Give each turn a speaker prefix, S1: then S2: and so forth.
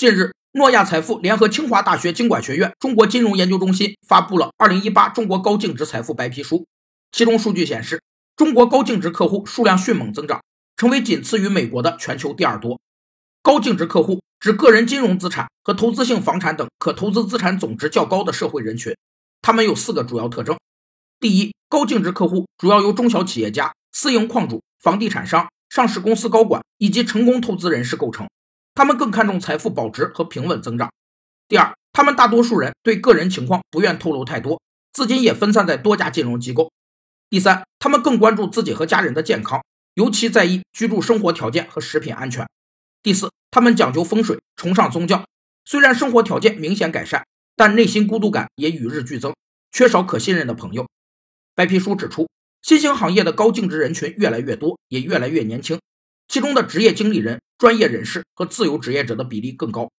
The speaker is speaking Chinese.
S1: 近日，诺亚财富联合清华大学经管学院中国金融研究中心发布了《二零一八中国高净值财富白皮书》，其中数据显示，中国高净值客户数量迅猛增长，成为仅次于美国的全球第二多。高净值客户指个人金融资产和投资性房产等可投资资产总值较高的社会人群，他们有四个主要特征：第一，高净值客户主要由中小企业家、私营矿主、房地产商、上市公司高管以及成功投资人士构成。他们更看重财富保值和平稳增长。第二，他们大多数人对个人情况不愿透露太多，资金也分散在多家金融机构。第三，他们更关注自己和家人的健康，尤其在意居住生活条件和食品安全。第四，他们讲究风水，崇尚宗教。虽然生活条件明显改善，但内心孤独感也与日俱增，缺少可信任的朋友。白皮书指出，新兴行业的高净值人群越来越多，也越来越年轻。其中的职业经理人、专业人士和自由职业者的比例更高，